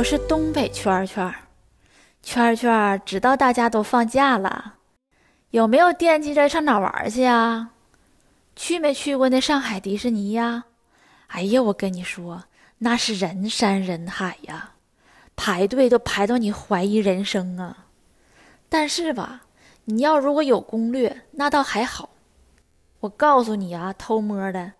我是东北圈圈，圈圈知道大家都放假了，有没有惦记着上哪玩去啊？去没去过那上海迪士尼呀？哎呀，我跟你说，那是人山人海呀，排队都排到你怀疑人生啊。但是吧，你要如果有攻略，那倒还好。我告诉你啊，偷摸的，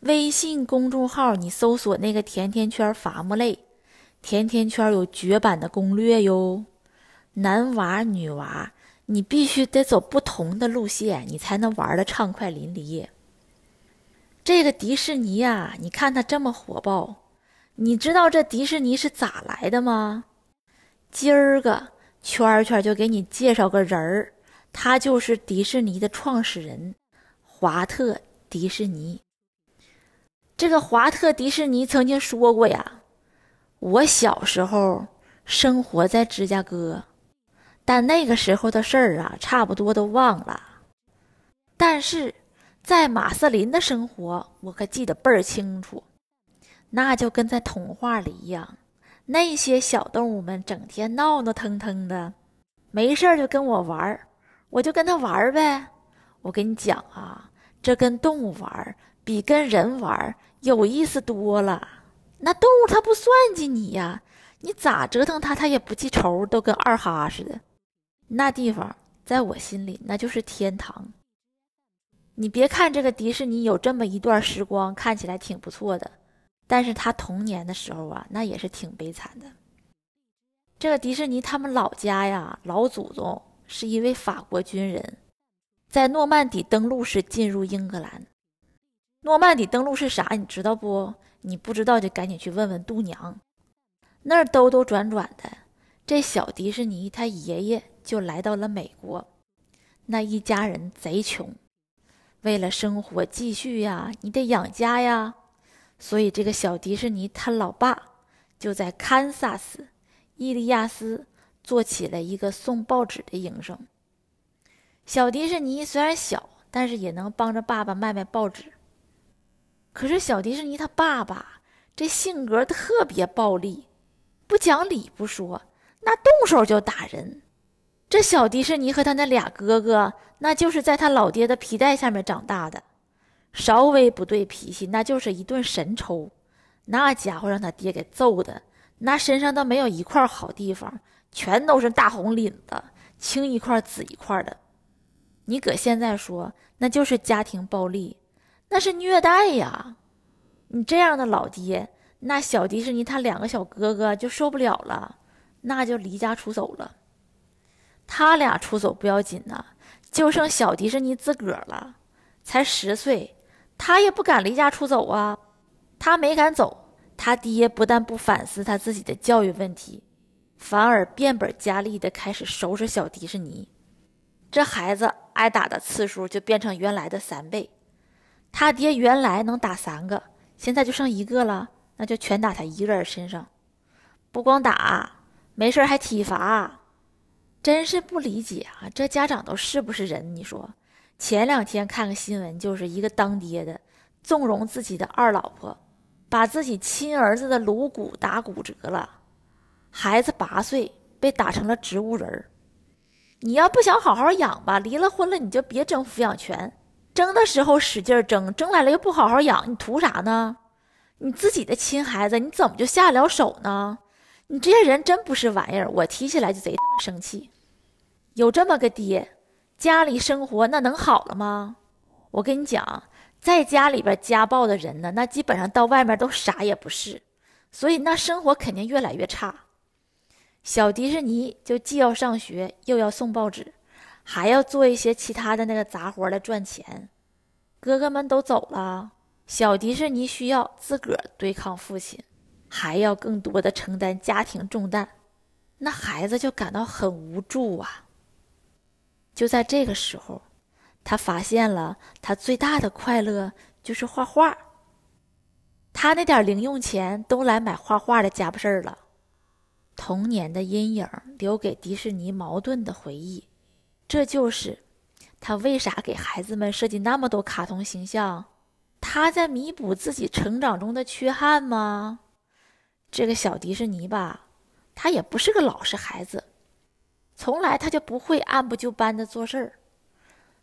微信公众号你搜索那个甜甜圈伐木累。甜甜圈有绝版的攻略哟，男娃女娃，你必须得走不同的路线，你才能玩的畅快淋漓。这个迪士尼呀，你看它这么火爆，你知道这迪士尼是咋来的吗？今儿个圈圈就给你介绍个人儿，他就是迪士尼的创始人华特迪士尼。这个华特迪士尼曾经说过呀。我小时候生活在芝加哥，但那个时候的事儿啊，差不多都忘了。但是在马瑟林的生活，我可记得倍儿清楚，那就跟在童话里一样，那些小动物们整天闹闹腾腾的，没事就跟我玩儿，我就跟他玩儿呗。我跟你讲啊，这跟动物玩比跟人玩有意思多了。那动物它不算计你呀，你咋折腾它，它也不记仇，都跟二哈似的。那地方在我心里那就是天堂。你别看这个迪士尼有这么一段时光，看起来挺不错的，但是他童年的时候啊，那也是挺悲惨的。这个迪士尼他们老家呀，老祖宗是一位法国军人，在诺曼底登陆时进入英格兰。诺曼底登陆是啥？你知道不？你不知道就赶紧去问问度娘，那儿兜兜转转的，这小迪士尼他爷爷就来到了美国。那一家人贼穷，为了生活继续呀，你得养家呀，所以这个小迪士尼他老爸就在堪萨斯、伊利亚斯做起了一个送报纸的营生。小迪士尼虽然小，但是也能帮着爸爸卖卖报纸。可是小迪士尼他爸爸这性格特别暴力，不讲理不说，那动手就打人。这小迪士尼和他那俩哥哥，那就是在他老爹的皮带下面长大的，稍微不对脾气，那就是一顿神抽。那家伙让他爹给揍的，那身上都没有一块好地方，全都是大红领子，青一块紫一块的。你搁现在说，那就是家庭暴力。那是虐待呀！你这样的老爹，那小迪士尼他两个小哥哥就受不了了，那就离家出走了。他俩出走不要紧呐，就剩小迪士尼自个儿了，才十岁，他也不敢离家出走啊。他没敢走，他爹不但不反思他自己的教育问题，反而变本加厉的开始收拾小迪士尼。这孩子挨打的次数就变成原来的三倍。他爹原来能打三个，现在就剩一个了，那就全打他一个人身上。不光打，没事还体罚，真是不理解啊！这家长都是不是人？你说，前两天看个新闻，就是一个当爹的纵容自己的二老婆，把自己亲儿子的颅骨打骨折了，孩子八岁被打成了植物人儿。你要不想好好养吧，离了婚了你就别争抚养权。争的时候使劲争，争来了又不好好养，你图啥呢？你自己的亲孩子，你怎么就下得了手呢？你这些人真不是玩意儿，我提起来就贼生气。有这么个爹，家里生活那能好了吗？我跟你讲，在家里边家暴的人呢，那基本上到外面都啥也不是，所以那生活肯定越来越差。小迪士尼就既要上学，又要送报纸。还要做一些其他的那个杂活来赚钱，哥哥们都走了，小迪士尼需要自个儿对抗父亲，还要更多的承担家庭重担，那孩子就感到很无助啊。就在这个时候，他发现了他最大的快乐就是画画。他那点零用钱都来买画画的家伙事儿了。童年的阴影留给迪士尼矛盾的回忆，这就是他为啥给孩子们设计那么多卡通形象？他在弥补自己成长中的缺憾吗？这个小迪士尼吧，他也不是个老实孩子，从来他就不会按部就班的做事儿，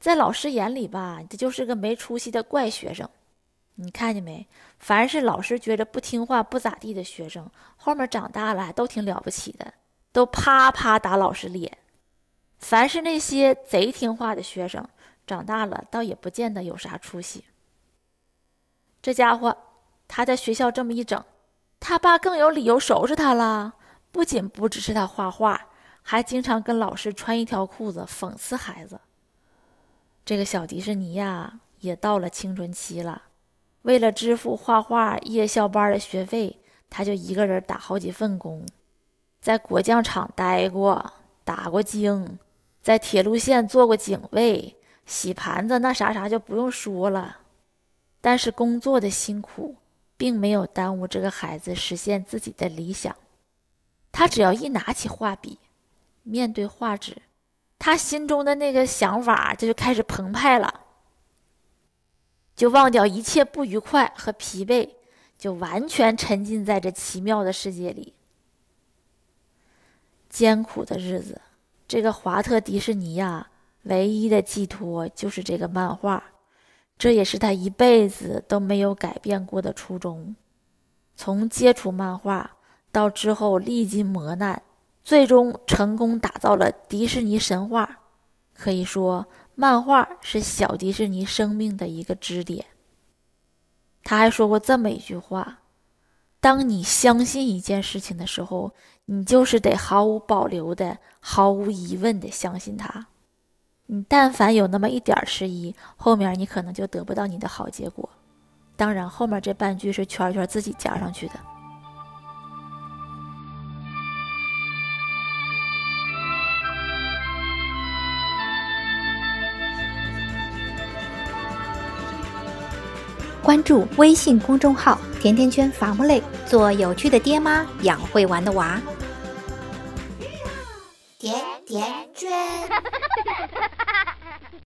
在老师眼里吧，这就是个没出息的怪学生。你看见没？凡是老师觉得不听话、不咋地的学生，后面长大了都挺了不起的，都啪啪打老师脸；凡是那些贼听话的学生，长大了倒也不见得有啥出息。这家伙，他在学校这么一整，他爸更有理由收拾他了。不仅不支持他画画，还经常跟老师穿一条裤子，讽刺孩子。这个小迪士尼呀，也到了青春期了。为了支付画画夜校班的学费，他就一个人打好几份工，在果酱厂待过，打过精，在铁路线做过警卫，洗盘子那啥啥就不用说了。但是工作的辛苦并没有耽误这个孩子实现自己的理想。他只要一拿起画笔，面对画纸，他心中的那个想法这就开始澎湃了。就忘掉一切不愉快和疲惫，就完全沉浸在这奇妙的世界里。艰苦的日子，这个华特迪士尼呀，唯一的寄托就是这个漫画，这也是他一辈子都没有改变过的初衷。从接触漫画到之后历经磨难，最终成功打造了迪士尼神话，可以说。漫画是小迪士尼生命的一个支点。他还说过这么一句话：“当你相信一件事情的时候，你就是得毫无保留的、毫无疑问的相信它。你但凡有那么一点迟疑，后面你可能就得不到你的好结果。当然，后面这半句是圈圈自己加上去的。”关注微信公众号“甜甜圈伐木累”，做有趣的爹妈，养会玩的娃。甜甜圈。